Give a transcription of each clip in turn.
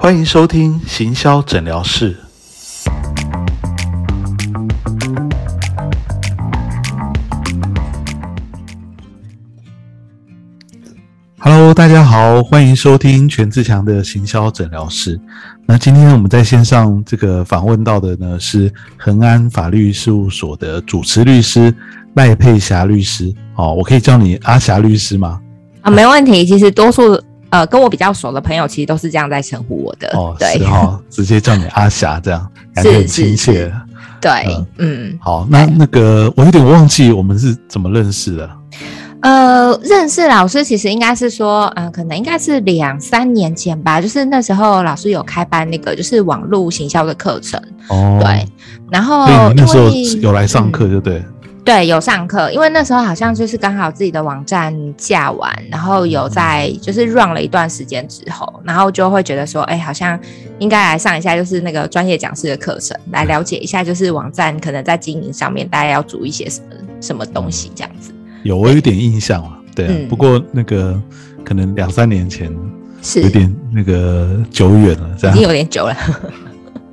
欢迎收听行销诊疗室。Hello，大家好，欢迎收听全志强的行销诊疗室。那今天我们在线上这个访问到的呢是恒安法律事务所的主持律师赖佩霞律师。哦，我可以叫你阿霞律师吗？啊，没问题。其实多数呃跟我比较熟的朋友，其实都是这样在称呼我的。哦，对直接叫你阿霞，这样感觉很亲切。对，嗯，好，那那个我有点忘记我们是怎么认识的。呃，认识老师其实应该是说，嗯、可能应该是两三年前吧，就是那时候老师有开班那个就是网络行销的课程，哦，对，然后那时候有来上课，就对。对，有上课，因为那时候好像就是刚好自己的网站架完，然后有在就是 run 了一段时间之后，然后就会觉得说，哎，好像应该来上一下就是那个专业讲师的课程，来了解一下就是网站可能在经营上面大家要注意些什么什么东西这样子。有，我有点印象啊，对啊。嗯不过那个可能两三年前是有点那个久远了，这样已经。有点久了，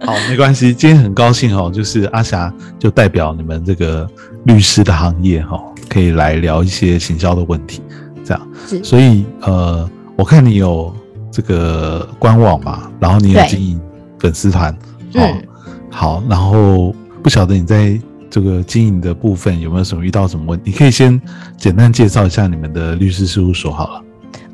好，没关系。今天很高兴哦，就是阿霞就代表你们这个律师的行业哈、哦，可以来聊一些行销的问题，这样。是所以呃，我看你有这个官网嘛，然后你有经营粉丝团，哦，嗯好，然后不晓得你在这个经营的部分有没有什么遇到什么问题？你可以先简单介绍一下你们的律师事务所好了。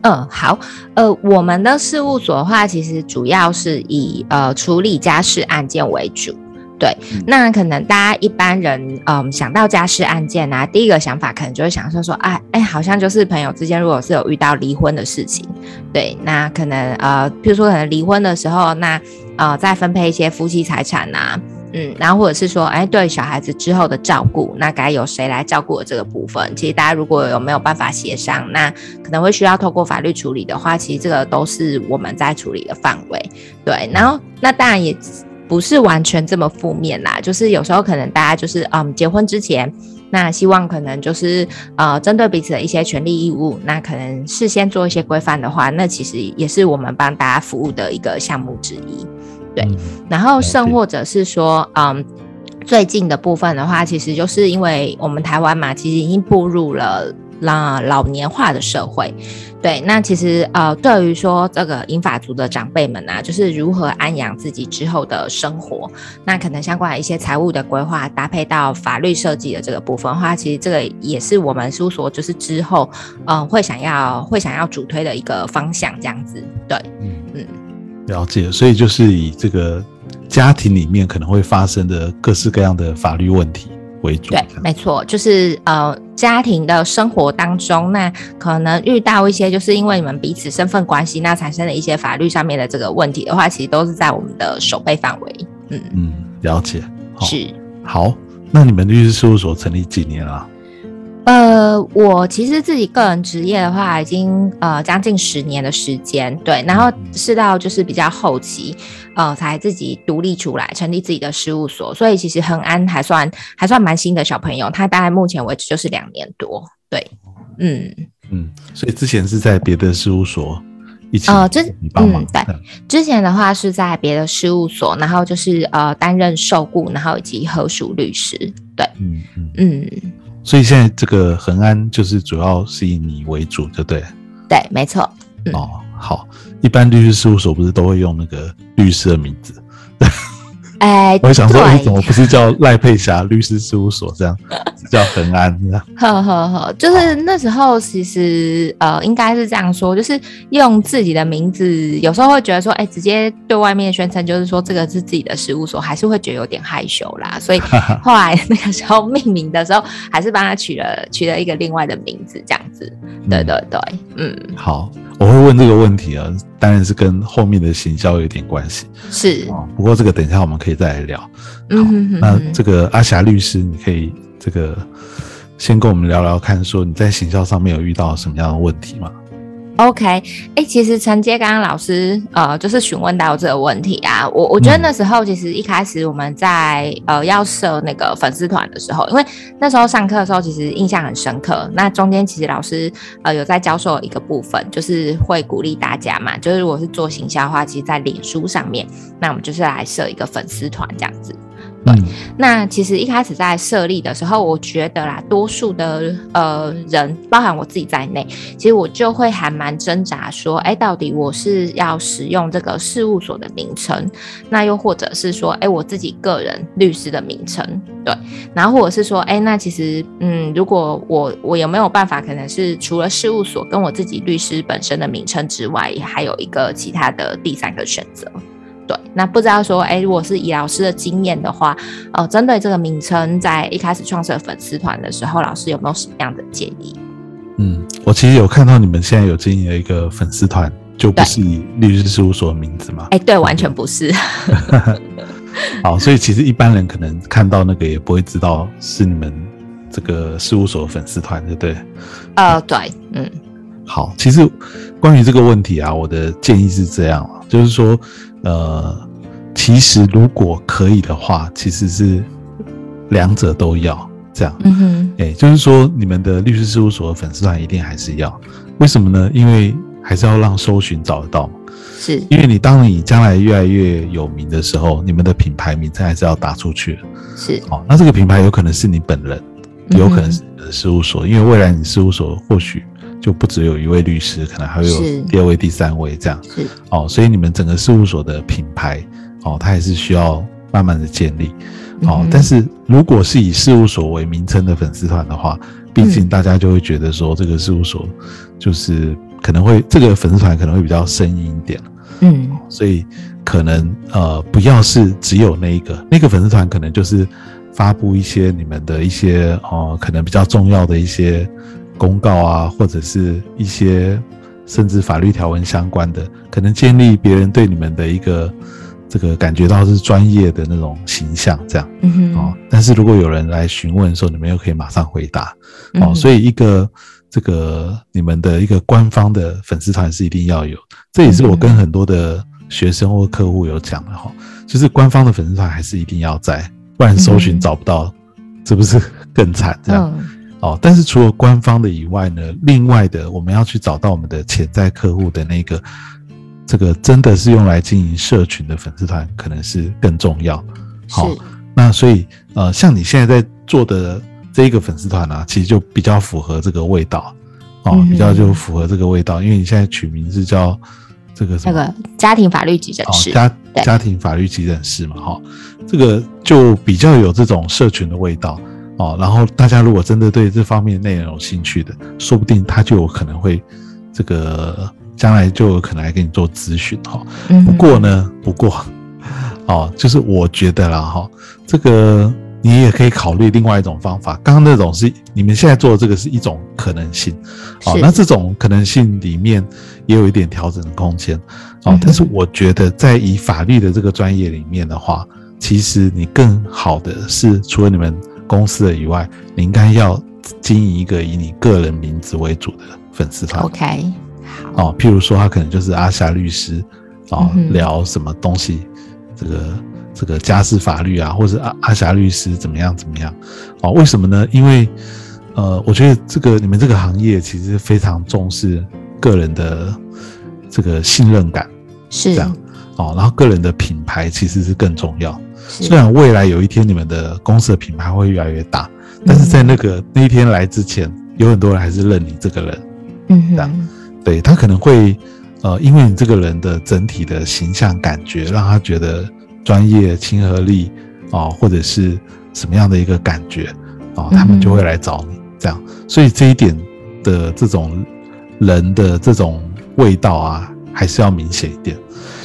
嗯，好，呃，我们的事务所的话，其实主要是以呃处理家事案件为主。对，嗯那可能大家一般人，嗯，想到家事案件啊，第一个想法可能就会想说说，哎哎，好像就是朋友之间，如果是有遇到离婚的事情，对，那可能呃，譬如说可能离婚的时候，那呃，再分配一些夫妻财产呐、嗯，然后或者是说，哎，对小孩子之后的照顾，那该由谁来照顾这个部分，其实大家如果有没有办法协商，那可能会需要透过法律处理的话，其实这个都是我们在处理的范围。对，然后那当然也不是完全这么负面啦，就是有时候可能大家就是嗯结婚之前，那希望可能就是呃针对彼此的一些权利义务，那可能事先做一些规范的话，那其实也是我们帮大家服务的一个项目之一。对嗯然后甚或者是说，嗯，最近的部分的话，其实就是因为我们台湾嘛，其实已经步入了那老年化的社会。对，那其实呃，对于说这个英法族的长辈们啊，就是如何安养自己之后的生活，那可能相关的一些财务的规划，搭配到法律设计的这个部分的话，其实这个也是我们事务所就是之后嗯、呃会想要会想要主推的一个方向，这样子。对，嗯嗯了解。所以就是以这个家庭里面可能会发生的各式各样的法律问题为主。对没错，就是呃，家庭的生活当中，那可能遇到一些就是因为你们彼此身份关系，那产生的一些法律上面的这个问题的话，其实都是在我们的守备范围。嗯，嗯，了解。好是。好，那你们律师事务所成立几年了？呃，我其实自己个人职业的话，已经呃将近十年的时间，对，然后是到就是比较后期，呃，才自己独立出来，成立自己的事务所，所以其实恒安还算还算蛮新的小朋友，他大概目前为止就是两年多，对，嗯。嗯，所以之前是在别的事务所一起呃这你帮忙嗯对之前的话是在别的事务所，然后就是呃担任受雇，然后以及合署律师。对，嗯嗯，嗯，所以现在这个恒安就是主要是以你为主，就对了。对，没错。嗯哦，好，一般律师事务所不是都会用那个律师的名字？哎，我想说，哎，对怎么不是叫赖佩霞律师事务所这样，叫恒安这样？呵呵呵，就是那时候其实呃，应该是这样说，就是用自己的名字，有时候会觉得说，哎，直接对外面宣称就是说这个是自己的事务所，还是会觉得有点害羞啦。所以后来那个时候命名的时候，还是帮他取了取了一个另外的名字，这样子。对对对，嗯，好，我会问这个问题啊，当然是跟后面的行销有点关系是，哦。不过这个等一下我们可以再来聊。嗯哼哼那这个阿霞律师，你可以这个先跟我们聊聊看，说你在行销上面有遇到什么样的问题吗？OK，哎，其实承接刚刚老师呃，就是询问到这个问题啊，我我觉得那时候其实一开始我们在呃要设那个粉丝团的时候，因为那时候上课的时候其实印象很深刻，那中间其实老师呃有在教授一个部分，就是会鼓励大家嘛，就是如果是做行销的话，其实在脸书上面，那我们就是来设一个粉丝团这样子。对，那其实一开始在设立的时候，我觉得啦，多数的呃人，包含我自己在内，其实我就会还蛮挣扎，说，哎，到底我是要使用这个事务所的名称，那又或者是说，哎，我自己个人律师的名称，对，然后或者是说，哎，那其实，嗯，如果我我有没有办法，可能是除了事务所跟我自己律师本身的名称之外，还有一个其他的第三个选择。对，那不知道说，哎，如果是以老师的经验的话，呃，针对这个名称，在一开始创设粉丝团的时候，老师有没有什么样的建议？嗯，我其实有看到你们现在有经营了一个粉丝团，就不是以律师事务所的名字吗？哎，对，完全不是。好，所以其实一般人可能看到那个也不会知道是你们这个事务所的粉丝团，对不对？呃，对，嗯。好，其实关于这个问题啊，我的建议是这样就是说。呃，其实如果可以的话，其实是两者都要这样。嗯哼，哎，就是说你们的律师事务所的粉丝团一定还是要，为什么呢？因为还是要让搜寻找得到嘛。是，因为你当你将来越来越有名的时候，你们的品牌名称还是要打出去。是，哦，那这个品牌有可能是你本人，有可能是事务所，因为未来你事务所或许。就不只有一位律师，可能还有第二位、第三位这样。是哦，所以你们整个事务所的品牌哦，它也是需要慢慢的建立。哦，但是如果是以事务所为名称的粉丝团的话，毕竟大家就会觉得说这个事务所就是可能会这个粉丝团可能会比较生硬一点。嗯，所以可能呃不要是只有那一个那个粉丝团，可能就是发布一些你们的一些哦，可能比较重要的一些。公告啊，或者是一些甚至法律条文相关的，可能建立别人对你们的一个这个感觉到是专业的那种形象，这样哦。但是如果有人来询问的时候，你们又可以马上回答哦。所以一个这个你们的一个官方的粉丝团是一定要有，这也是我跟很多的学生或客户有讲的哈，就是官方的粉丝团还是一定要在，不然搜寻找不到，是不是 更惨这样？哦，但是除了官方的以外呢，另外的我们要去找到我们的潜在客户的那个，这个真的是用来经营社群的粉丝团，可能是更重要。好，那所以呃，像你现在在做的这一个粉丝团呢，其实就比较符合这个味道，哦，比较就符合这个味道，因为你现在取名字叫这个那个家庭法律急诊室，家家庭法律急诊室嘛，哈，这个就比较有这种社群的味道。哦，然后大家如果真的对这方面内容有兴趣的，说不定他就有可能会这个将来就有可能来给你做咨询哈。不过呢，不过哦，就是我觉得啦哈，这个你也可以考虑另外一种方法。刚刚那种是你们现在做的这个是一种可能性，哦，那这种可能性里面也有一点调整的空间哦。但是我觉得在以法律的这个专业里面的话，其实你更好的是除了你们。公司的以外，你应该要经营一个以你个人名字为主的粉丝团。OK，好。哦，譬如说，他可能就是阿霞律师，哦，聊什么东西，这个这个家事法律啊，或者阿阿霞律师怎么样怎么样？哦，为什么呢？因为呃，我觉得这个你们这个行业其实非常重视个人的这个信任感，是这样。哦，然后个人的品牌其实是更重要。虽然未来有一天你们的公司的品牌会越来越大，但是在那个那一天来之前，有很多人还是认你这个人，嗯，这样，对他可能会，呃，因为你这个人的整体的形象感觉，让他觉得专业、亲和力，哦，或者是什么样的一个感觉，哦，他们就会来找你，这样，所以这一点的这种人的这种味道啊，还是要明显一点。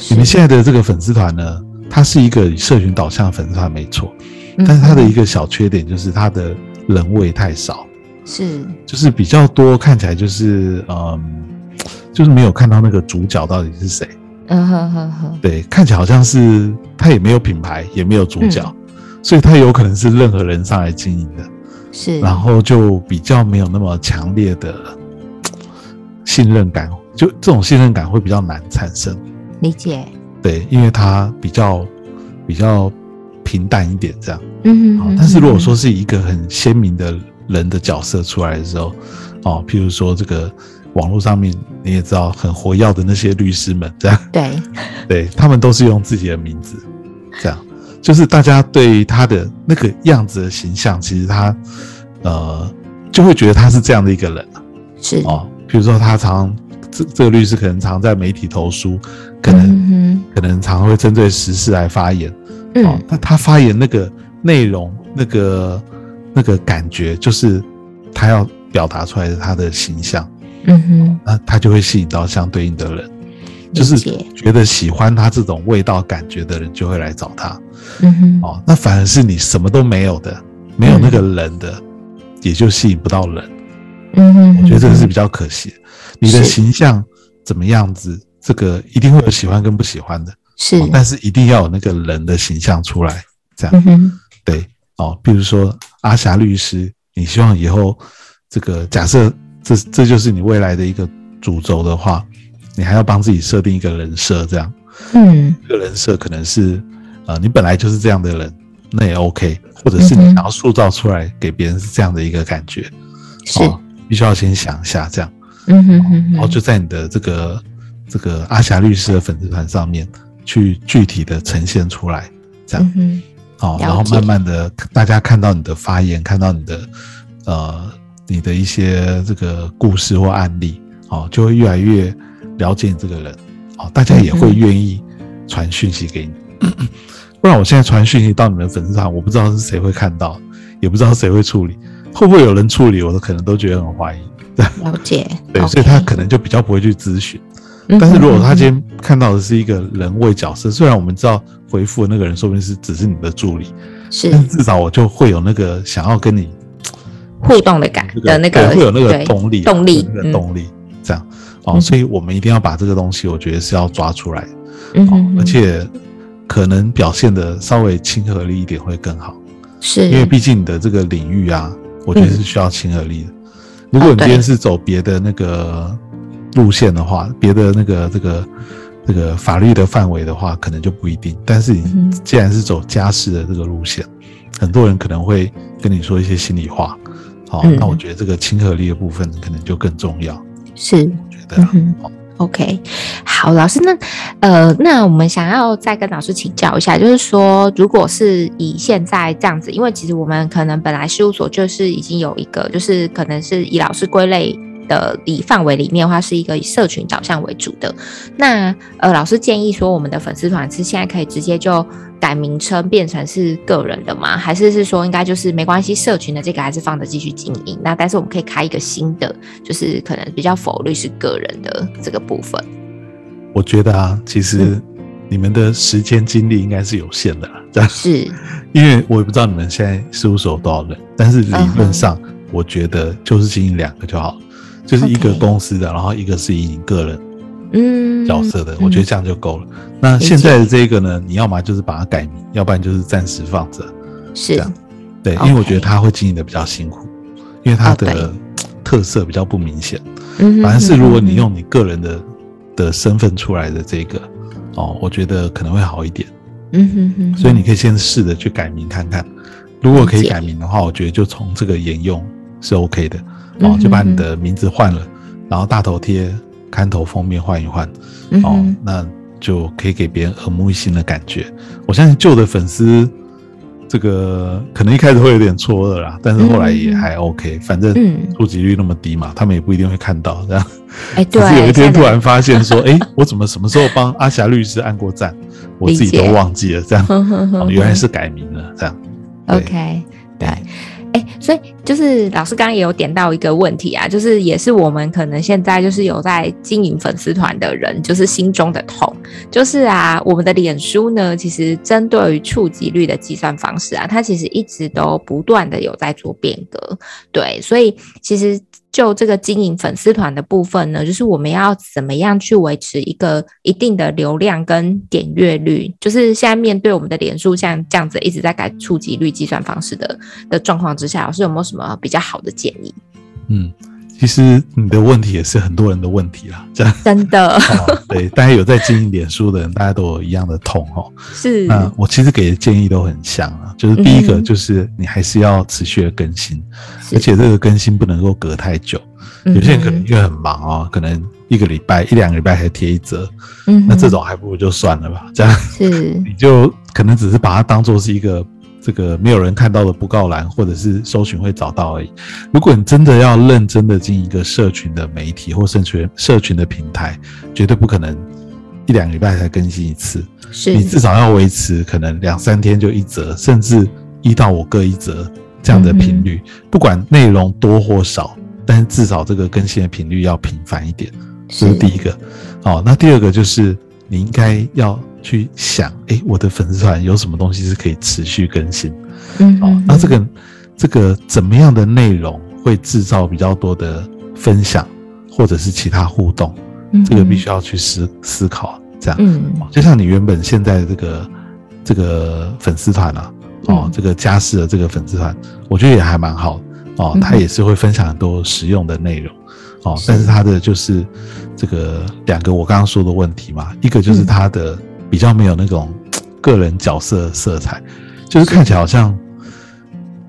你们现在的这个粉丝团呢？它是一个社群导向粉丝团，没错，但是它的一个小缺点就是它的人味太少，是，就是比较多，看起来就是嗯，就是没有看到那个主角到底是谁，嗯哼哼哼，对，看起来好像是他也没有品牌，也没有主角，所以他有可能是任何人上来经营的，是，然后就比较没有那么强烈的信任感。就这种信任感会比较难产生。理解。对，因为它比较比较平淡一点，这样。嗯哼，但是如果说是一个很鲜明的人的角色出来的时候，哦，譬如说这个网络上面你也知道很活跃的那些律师们，这样，对，对他们都是用自己的名字，这样，就是大家对他的那个样子的形象，其实他呃就会觉得他是这样的一个人啊。是，哦，比如说他常这这个律师可能常在媒体投书，可能、嗯可能常会针对时事来发言。嗯，，那他发言那个内容、那个那个感觉，就是他要表达出来的他的形象，嗯哼，那他就会吸引到相对应的人，就是觉得喜欢他这种味道感觉的人就会来找他。嗯哼，哦，那反而是你什么都没有的，没有那个人的，也就吸引不到人。嗯哼，我觉得这个是嗯比较可惜的。你的形象怎么样子，这个一定会有喜欢跟不喜欢的，是，哦但是一定要有那个人的形象出来，这样。嗯，对，哦，比如说阿霞律师，你希望以后这个假设这这就是你未来的一个主轴的话，你还要帮自己设定一个人设，这样。嗯，这个人设可能是呃你本来就是这样的人，那也 OK，或者是你想要塑造出来给别人是这样的一个感觉，是，哦，必须要先想一下这样，嗯哼哼哼，然后就在你的这个这个阿霞律师的粉丝团上面去具体的呈现出来，这样。嗯哦，然后慢慢的，大家看到你的发言，看到你的呃你的一些这个故事或案例，哦，就会越来越了解你这个人，哦，大家也会愿意传讯息给你。不然我现在传讯息到你们的粉丝团，我不知道是谁会看到，也不知道谁会处理，会不会有人处理，我都可能都觉得很怀疑。哼，了解，对所以他可能就比较不会去咨询。嗯但是如果他今天看到的是一个人为角色，虽然我们知道回复的那个人说不定是只是你的助理，是。但至少我就会有那个想要跟你互动的感这的那个对会有那个对动力啊，动力有那个嗯。动力，这样。哦，嗯所以我们一定要把这个东西，我觉得是要抓出来，哦嗯而且可能表现的稍微亲和力一点会更好，是。因为毕竟你的这个领域啊，我觉得是需要亲和力的。如果哦你今天是走别的那个路线的话，别的那个这个这个法律的范围的话，可能就不一定。但是你既然是走家事的这个路线，很多人可能会跟你说一些心里话。好、嗯那我觉得这个亲和力的部分可能就更重要。是我觉得啊、嗯哼，OK，好，老师，那呃，那我们想要再跟老师请教一下，就是说，如果是以现在这样子，因为其实我们可能本来事务所就是已经有一个，就是可能是以老师归类。的里范围里面的话，是一个以社群导向为主的。那呃，老师建议说，我们的粉丝团是现在可以直接就改名称变成是个人的吗？还是是说应该就是没关系，社群的这个还是放着继续经营？那但是我们可以开一个新的，就是可能比较否律是个人的这个部分。我觉得啊，其实嗯你们的时间精力应该是有限的啦，这样。是，因为我也不知道你们现在事务所有多少人，但是理论上我觉得就是经营两个就好了，就是一个公司的，然后一个是以你个人嗯，角色的，嗯。我觉得这样就够了。那现在的这个呢，你要么就是把它改名，要不然就是暂时放着，是。这样。对，因为我觉得他会经营的比较辛苦，因为他的特色比较不明显。嗯反而是如果你嗯用你个人的的身份出来的这个，哦，我觉得可能会好一点。嗯哼哼，所以你可以先试着去改名看看，如果可以改名的话，我觉得就从这个沿用是 OK 的哦就把你的名字换了，然后大头贴、刊头封面换一换哦嗯，那就可以给别人耳目一新的感觉。我相信旧的粉丝这个可能一开始会有点错愕啦，但是后来也还 OK，反正嗯触及率那么低嘛，他们也不一定会看到这样。哎，只对，是有一天突然发现说，哎，我怎么什么时候帮阿霞律师按过赞，我自己都忘记了这样。哦，原来是改名了，这样。OK，对，所以就是老师刚刚也有点到一个问题啊，就是也是我们可能现在就是有在经营粉丝团的人，就是心中的痛，就是啊，我们的脸书呢，其实针对于触及率的计算方式啊，它其实一直都不断的有在做变革，对，所以其实就这个经营粉丝团的部分呢，就是我们要怎么样去维持一个一定的流量跟点阅率，就是现在面对我们的脸书像这样子一直在改触及率计算方式的的状况之下，老师有没有什么比较好的建议？嗯，其实你的问题也是很多人的问题啦，这样。真的，哦、对，大家有在经营脸书的人，大家都有一样的痛哦。是，那我其实给的建议都很像啊，就是第一个就是你还是要持续的更新，而且这个更新不能够隔太久。有些人可能因为很忙哦，可能一个礼拜一两个礼拜才贴一则，嗯，那这种还不如就算了吧，这样。是。你就可能只是把它当做是一个这个没有人看到的布告栏，或者是搜寻会找到而已。如果你真的要认真的经营一个社群的媒体或社群社群的平台，绝对不可能一两个礼拜才更新一次，是你至少要维持可能两三天就一则，甚至一到五个一则这样的频率，不管内容多或少。但是至少这个更新的频率要频繁一点，这是第一个。哦，那第二个就是你应该要去想，哎，我的粉丝团有什么东西是可以持续更新？嗯，哦，那这个这个怎么样的内容会制造比较多的分享，或者是其他互动？这个必须要去思思考。这样，嗯，就像你原本现在这个这个粉丝团啊，哦，这个家事的这个粉丝团，我觉得也还蛮好。哦，他也是会分享很多实用的内容，哦，但是他的就是这个两个我刚刚说的问题嘛，一个就是他的比较没有那种个人角色色彩，就是看起来好像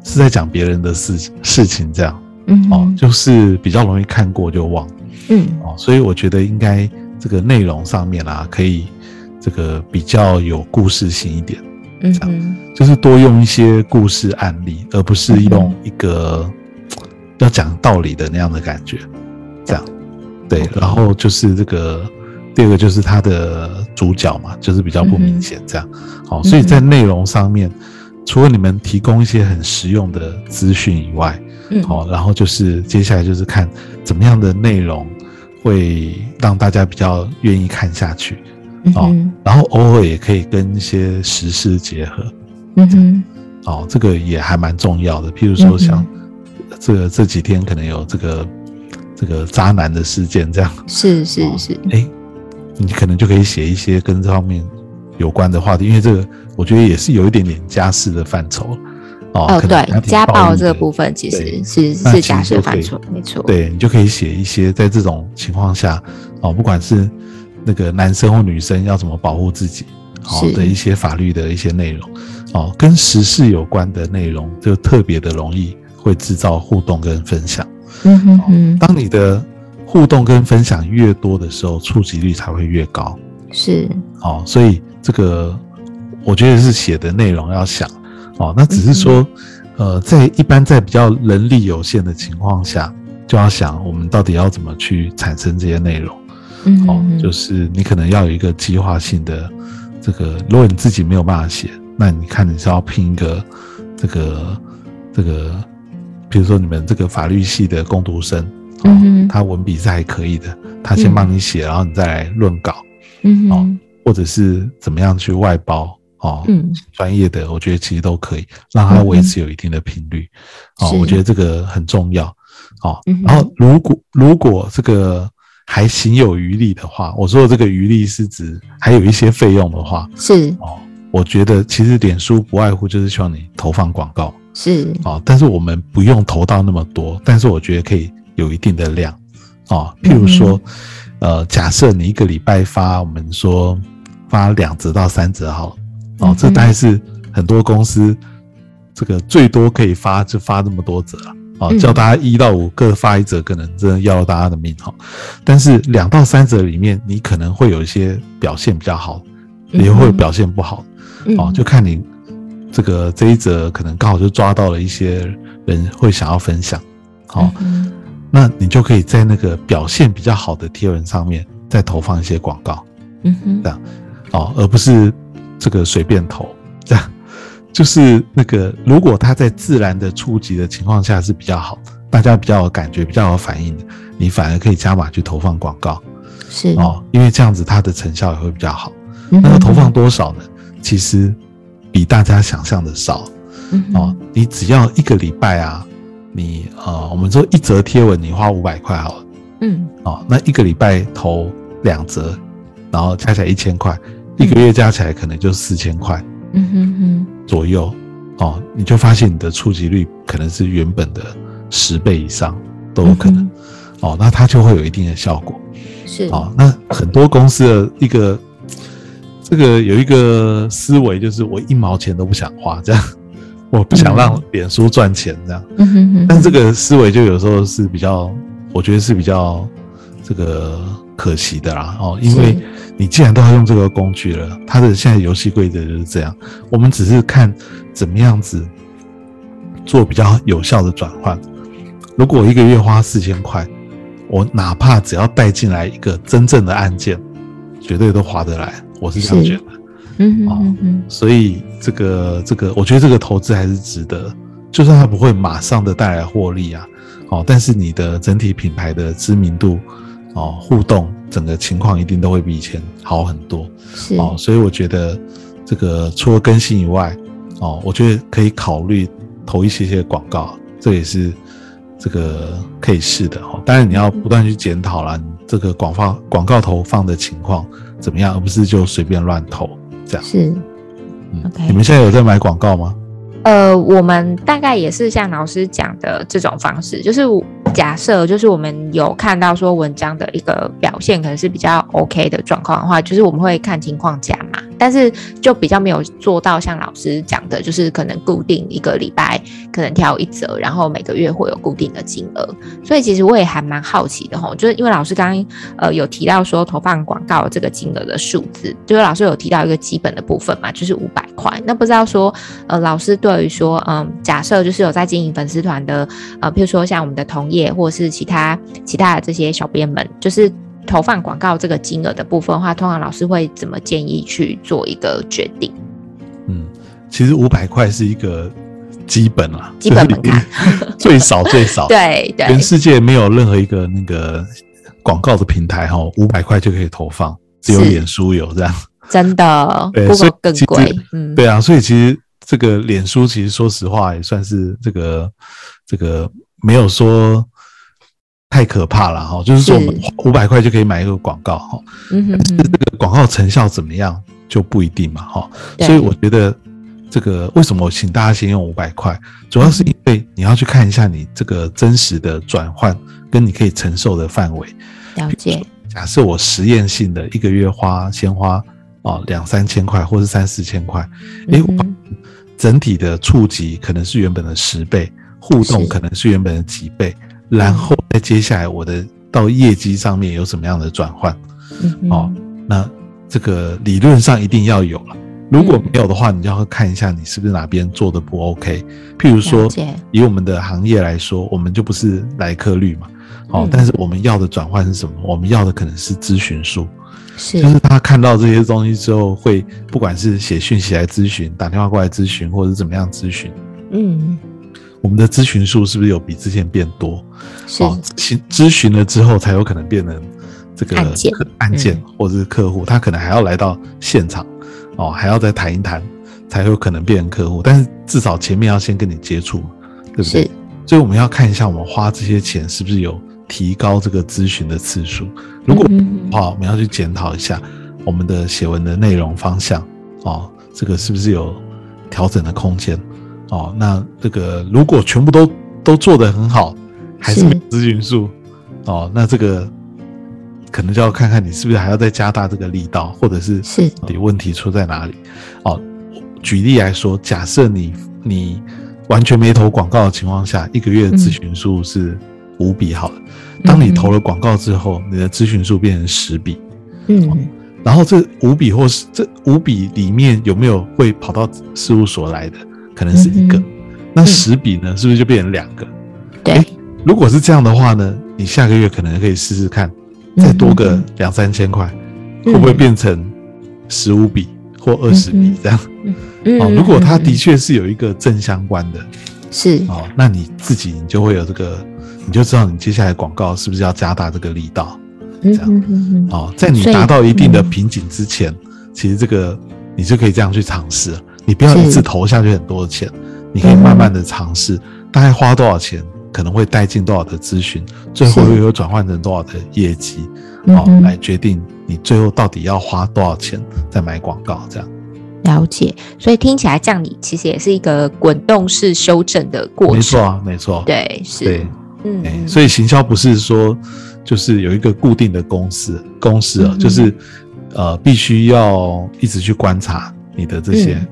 是在讲别人的事事情这样，嗯，哦，就是比较容易看过就忘，嗯，哦，所以我觉得应该这个内容上面啊，可以这个比较有故事性一点，嗯，这样。就是多用一些故事案例，而不是用一个。要讲道理的那样的感觉，这样，对，然后就是这个第二个就是它的主角嘛，就是比较不明显这样，好，所以在内容上面，除了你们提供一些很实用的资讯以外，嗯，好，然后就是接下来就是看怎么样的内容会让大家比较愿意看下去，哦，然后偶尔也可以跟一些时事结合，嗯哼，哦，这个也还蛮重要的，譬如说像。这个这几天可能有这个这个渣男的事件，这样。是是是，哎，你可能就可以写一些跟这方面有关的话题，因为这个我觉得也是有一点点家事的范畴哦。对，家暴这个部分其实是是家事范畴，没错。对你就可以写一些在这种情况下哦，不管是那个男生或女生要怎么保护自己哦的一些法律的一些内容哦，跟时事有关的内容就特别的容易。会制造互动跟分享，嗯哼哼。当你的互动跟分享越多的时候，触及率才会越高。是，哦，所以这个我觉得是写的内容要想，哦，那只是说，呃，在一般在比较人力有限的情况下，就要想我们到底要怎么去产生这些内容。嗯，哦，就是你可能要有一个计划性的这个，如果你自己没有办法写，那你看你是要拼一个这个这个。比如说你们这个法律系的攻读生，嗯他文笔是还可以的，他先帮你写，然后你再来论稿，嗯哦，或者是怎么样去外包，哦，嗯，专业的，我觉得其实都可以，让它维持有一定的频率，哦，我觉得这个很重要，哦，然后如果如果这个还行有余力的话，我说的这个余力是指还有一些费用的话，是，哦，我觉得其实脸书不外乎就是希望你投放广告。是。哦，但是我们不用投到那么多，但是我觉得可以有一定的量。哦。譬如说，呃，假设你一个礼拜发，我们说发两折到三折好了，哦，这大概是很多公司这个最多可以发就发这么多折了。哦，叫大家一到五各发一折，可能真的要了大家的命哈。但是两到三折里面，你可能会有一些表现比较好，也会表现不好哦，就看你。这个这一折可能刚好就抓到了一些人会想要分享，好，那你就可以在那个表现比较好的贴文上面再投放一些广告，嗯哼，这样，哦，而不是这个随便投，这样，就是那个如果它在自然的触及的情况下是比较好，大家比较有感觉、比较有反应的，你反而可以加码去投放广告，是哦，因为这样子它的成效也会比较好。那要投放多少呢？其实。比大家想象的少，哦，你只要一个礼拜啊，你呃，我们说一则贴文你花五百块好了，嗯，哦，那一个礼拜投两则，然后加起来一千块，一个月加起来可能就四千块，嗯哼哼，左右，哦，你就发现你的触及率可能是原本的十倍以上都有可能，哦，那它就会有一定的效果。是。哦，那很多公司的一个这个有一个思维就是我一毛钱都不想花，这样我不想让脸书赚钱这样。嗯哼哼，但这个思维就有时候是比较，我觉得是比较这个可惜的啦。哦，因为你既然都要用这个工具了，它的现在游戏规则就是这样，我们只是看怎么样子做比较有效的转换。如果我一个月花四千块，我哪怕只要带进来一个真正的案件，绝对都划得来。我是这样觉得。嗯哼哼哼，所以这个这个，我觉得这个投资还是值得，就算它不会马上的带来获利啊，哦，但是你的整体品牌的知名度，哦，互动整个情况一定都会比以前好很多。是哦，所以我觉得这个除了更新以外，哦，我觉得可以考虑投一些些广告，这也是这个可以试的哦。当然你要不断去检讨啦，你这个广放广告投放的情况怎么样，而不是就随便乱投这样。是，你们现在有在买广告吗？呃，我们大概也是像老师讲的这种方式，就是假设就是我们有看到说文章的一个表现可能是比较 OK 的状况的话，就是我们会看情况加嘛，但是就比较没有做到像老师讲的，就是可能固定一个礼拜可能挑一折，然后每个月会有固定的金额。所以其实我也还蛮好奇的吼，就是因为老师刚刚呃有提到说投放广告这个金额的数字，就是老师有提到一个基本的部分嘛，就是五百块。那不知道说呃老师对于说嗯假设就是有在经营粉丝团的呃，譬如说像我们的同业或者是其他其他的这些小编们，就是投放广告这个金额的部分的话，通常老师会怎么建议去做一个决定？嗯，其实五百块是一个基本啦，基本门槛 最少最少，对对全世界没有任何一个那个广告的平台哈，五百块就可以投放，只有脸书有这样。真的 对所以更贵，嗯，对啊，所以其实这个脸书其实说实话也算是这个这个没有说太可怕了哈，就是说我们是。五百块就可以买一个广告哈，嗯哼哼，这个广告成效怎么样就不一定嘛哈，所以我觉得这个为什么我请大家先用五百块，主要是因为你要去看一下你这个真实的转换跟你可以承受的范围。了解，假设我实验性的一个月花先花哦两三千块或是三四千块，诶，我嗯哼整体的触及可能是原本的十倍，互动可能是原本的几倍，然后再接下来我的到业绩上面有什么样的转换。嗯哦，那这个理论上一定要有了。如果没有的话，你就要看一下你是不是哪边做的不 OK。譬如说，以我们的行业来说，我们就不是来客率嘛，哦，嗯。但是我们要的转换是什么？我们要的可能是咨询数，是。就是他看到这些东西之后，会不管是写讯息来咨询、打电话过来咨询，或者是怎么样咨询，嗯我们的咨询数是不是有比之前变多？是哦，咨咨询了之后，才有可能变成这个案件案件嗯或者是客户，他可能还要来到现场，哦，还要再谈一谈，才有可能变成客户。但是至少前面要先跟你接触，对不对？所以我们要看一下，我们花这些钱是不是有提高这个咨询的次数。如果嗯的话，我们要去检讨一下我们的写文的内容方向哦，这个是不是有调整的空间哦？那这个如果全部都都做得很好，还是是没有咨询数哦，那这个可能就要看看你是不是还要再加大这个力道，或者是是到底问题出在哪里哦。举例来说，假设你你完全没投广告的情况下，一个月的咨询数是五笔好了。当你投了广告之后，你的咨询数变成十笔，嗯然后这五笔或是这五笔里面有没有会跑到事务所来的？可能是一个。嗯那十笔呢，是不是就变成两个？对诶，如果是这样的话呢，你下个月可能可以试试看，再多个嗯两三千块，嗯会不会变成十五笔或二十笔嗯这样？嗯哦，如果它的嗯确是有一个正相关的是哦，那你自己你就会有这个，你就知道你接下来广告是不是要加大这个力道。嗯这样哦，在你达到一定的嗯瓶颈之前，其实这个你就可以这样去尝试了。你不要一次投下去很多的钱，你可以慢慢的尝试，大概花多少钱，可能会带进多少的咨询，最后是又有转换成多少的业绩，哦，嗯来决定你最后到底要花多少钱再买广告这样。了解，所以听起来这样，你其实也是一个滚动式修正的过程。没错啊，没错。对，是。对。嗯哎、所以行销不是说就是有一个固定的公式公式啊，嗯。就是呃必须要一直去观察你的这些、嗯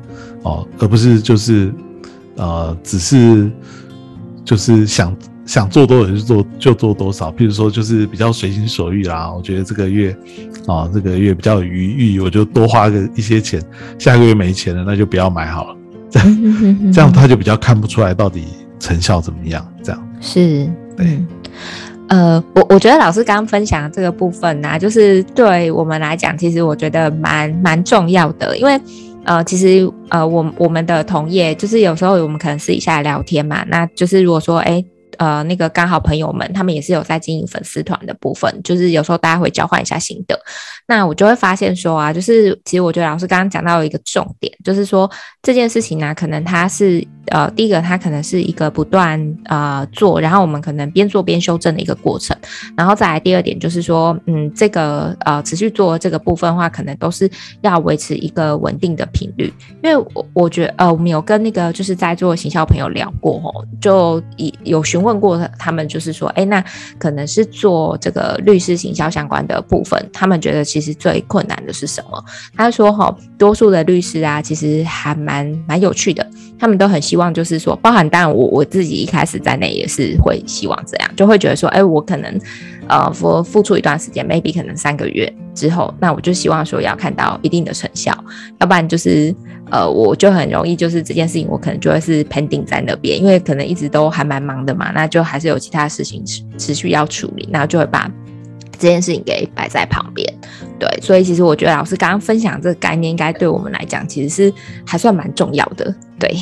哦，而不是就是呃只是就是想想做多少就做就做多少，譬如说就是比较随心所欲啦。我觉得这个月啊、这个月比较有余裕，我就多花个一些钱，下个月没钱了那就不要买好了，嗯这样他就比较看不出来到底成效怎么样，这样。是，对。嗯。呃，我我觉得老师刚刚分享的这个部分呢、就是对我们来讲，其实我觉得蛮蛮重要的，因为呃，其实呃，我我们的同业就是有时候我们可能私底下聊天嘛，那就是如果说哎。呃，那个刚好朋友们他们也是有在经营粉丝团的部分，就是有时候大家会交换一下心得。那我就会发现说啊，就是其实我觉得老师刚刚讲到一个重点，就是说这件事情呢、可能它是呃，第一个它可能是一个不断呃做，然后我们可能边做边修正的一个过程，然后再来第二点就是说，嗯，这个呃持续做这个部分的话，可能都是要维持一个稳定的频率，因为我我觉得呃，我们有跟那个就是在做行销朋友聊过哦，就以有询问问过他们，就是说，哎，那可能是做这个律师行销相关的部分，他们觉得其实最困难的是什么？他说哈，多数的律师啊，其实还蛮蛮有趣的，他们都很希望就是说，包含当然我我自己一开始在内也是会希望这样，就会觉得说，哎，我可能呃付付出一段时间，maybe 可能三个月之后，那我就希望说要看到一定的成效，要不然就是呃我就很容易就是这件事情我可能就会是 pending 在那边，因为可能一直都还蛮忙的嘛，那就还是有其他事情持持续要处理，那就会把这件事情给摆在旁边。对，所以其实我觉得老师刚刚分享这个概念，应该对我们来讲其实是还算蛮重要的。对，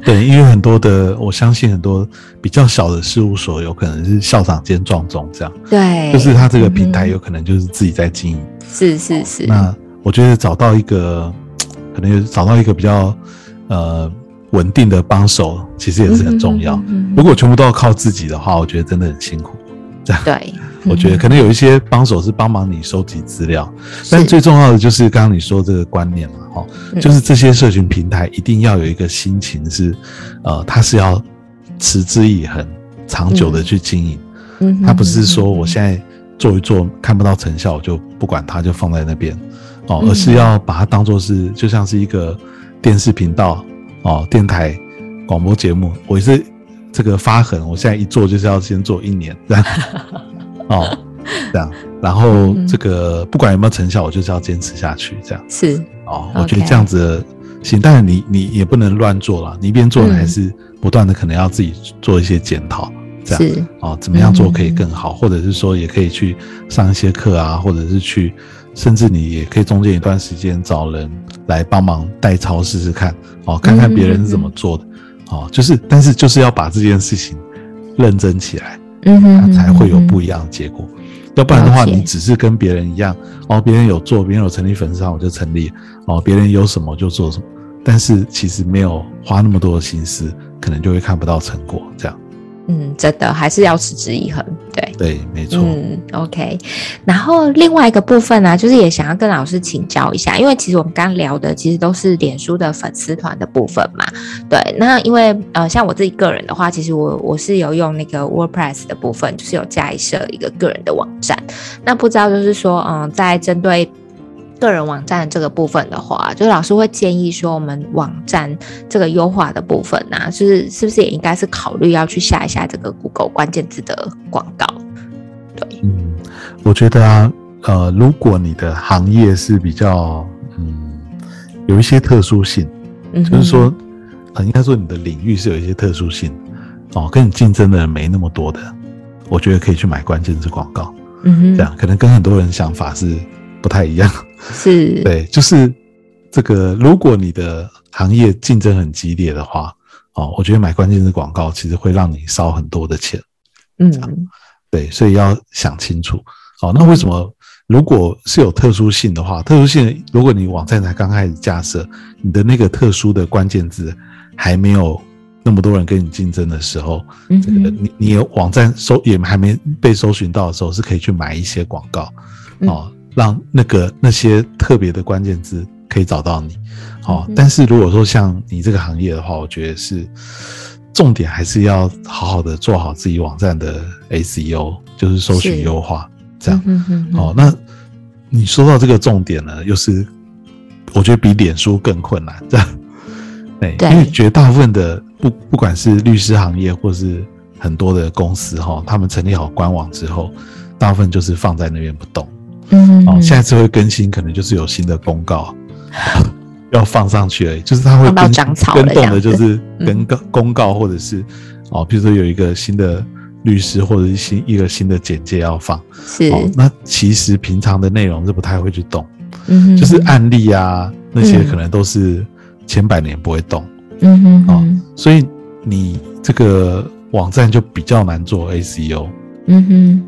对，因为很多的，我相信很多比较小的事务所，有可能是校长兼撞钟这样，对，就是他这个平台有可能就是自己在经营。是是是，那我觉得找到一个，可能有找到一个比较呃稳定的帮手，其实也是很重要。如果全部都要靠自己的话，我觉得真的很辛苦。这样，对，我觉得可能有一些帮手是帮忙你收集资料，但最重要的就是刚刚你说这个观念嘛，哈、嗯。就是这些社群平台一定要有一个心情是，呃，它是要持之以恒、长久的去经营。它不是说我现在做一做看不到成效，我就不管它，就放在那边。哦，嗯而是要把它当做是就像是一个电视频道哦，电台广播节目，我是这个发狠，我现在一做就是要先做一年这样哦，这样，然后嗯。这个不管有没有成效，我就是要坚持下去这样。是。哦，我觉得这样子行，但是你你也不能乱做了，你一边做还是不断的可能要自己做一些检讨。这样。是，哦，怎么样做可以更好，或者是说也可以去上一些课啊，或者是去，甚至你也可以中间一段时间找人来帮忙代操试试看，哦，看看别人是怎么做的，哦，就是，但是就是要把这件事情认真起来，嗯哼它才会有不一一样的结果。要不然的话，你只是跟别人一样，哦，别人有做，别人有成立粉丝团，我就成立，哦，别人有什么就做什么，但是其实没有花那么多的心思，可能就会看不到成果，这样。嗯，真的还是要持之以恒，对。对，没错。嗯，OK。然后另外一个部分呢、就是也想要跟老师请教一下，因为其实我们刚聊的其实都是脸书的粉丝团的部分嘛。对，那因为呃，像我自己个人的话，其实我我是有用那个 WordPress 的部分，就是有架设一个个人的网站。那不知道就是说，嗯，在针对个人网站这个部分的话，就是老师会建议说，我们网站这个优化的部分呢、就是是不是也应该是考虑要去下一下这个 Google 关键字的广告？对嗯，我觉得啊，呃，如果你的行业是比较嗯有一些特殊性，嗯，就是说，呃，应该说你的领域是有一些特殊性哦，跟你竞争的人没那么多的，我觉得可以去买关键字广告，嗯哼，这样可能跟很多人想法是不太一样。是，对，就是这个，如果你的行业竞争很激烈的话，哦，我觉得买关键字广告其实会让你烧很多的钱。嗯。对，所以要想清楚。哦，那为什么如果是有特殊性的话，特殊性，如果你网站才刚开始架设，你的那个特殊的关键字还没有那么多人跟你竞争的时候，嗯这个你你有网站搜也还没被搜寻到的时候，是可以去买一些广告，嗯。哦，让那个那些特别的关键字可以找到你。哦嗯，但是如果说像你这个行业的话，我觉得是重点还是要好好的做好自己网站的 SEO，就是搜寻优化，这样。哦，那你说到这个重点呢，又是我觉得比脸书更困难，这样。对，因为绝大部分的不不管是律师行业或是很多的公司哈，他们成立好官网之后，大部分就是放在那边不动。嗯，哦，下一次会更新，可能就是有新的公告要放上去而已，就是它会跟跟动的，就是跟告公告或者是哦，比如说有一个新的律师或者是新一个新的简介要放，是，那其实平常的内容是不太会去动，嗯，就是案例啊那些可能都是。千百年不会动，嗯哼，啊，所以你这个网站就比较难做 ACO，嗯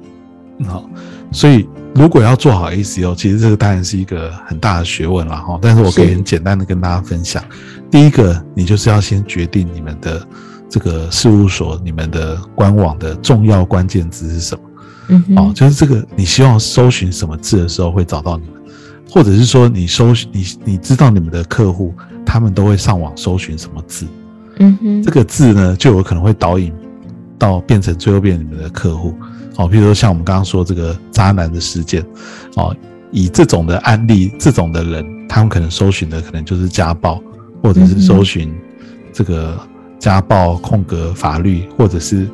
哼，好，所以如果要做好 ACO，其实这个当然是一个很大的学问了哈。但是我可以很简单的跟大家分享，第一个，你就是要先决定你们的这个事务所、你们的官网的重要关键字是什么，嗯哼，哦，就是这个你希望搜寻什么字的时候会找到你们，或者是说你搜你你知道你们的客户。他们都会上网搜寻什么字，嗯哼，这个字呢就有可能会导引到变成最后变你们的客户，哦，比如说像我们刚刚说这个渣男的事件，哦，以这种的案例，这种的人，他们可能搜寻的可能就是家暴，或者是搜寻这个家暴空格法律，或者是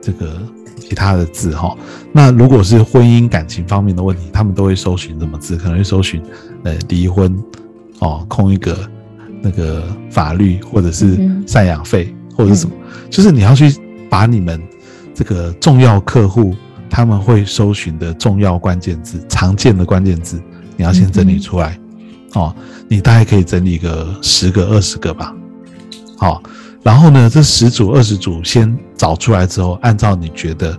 这个其他的字哈。那如果是婚姻感情方面的问题，他们都会搜寻什么字？可能会搜寻呃离婚，哦，空一格。那个法律或者是赡养费或者是什么，就是你要去把你们这个重要客户他们会搜寻的重要关键字、常见的关键字，你要先整理出来。哦，你大概可以整理个十个、二十个吧。好，然后呢，这十组、二十组先找出来之后，按照你觉得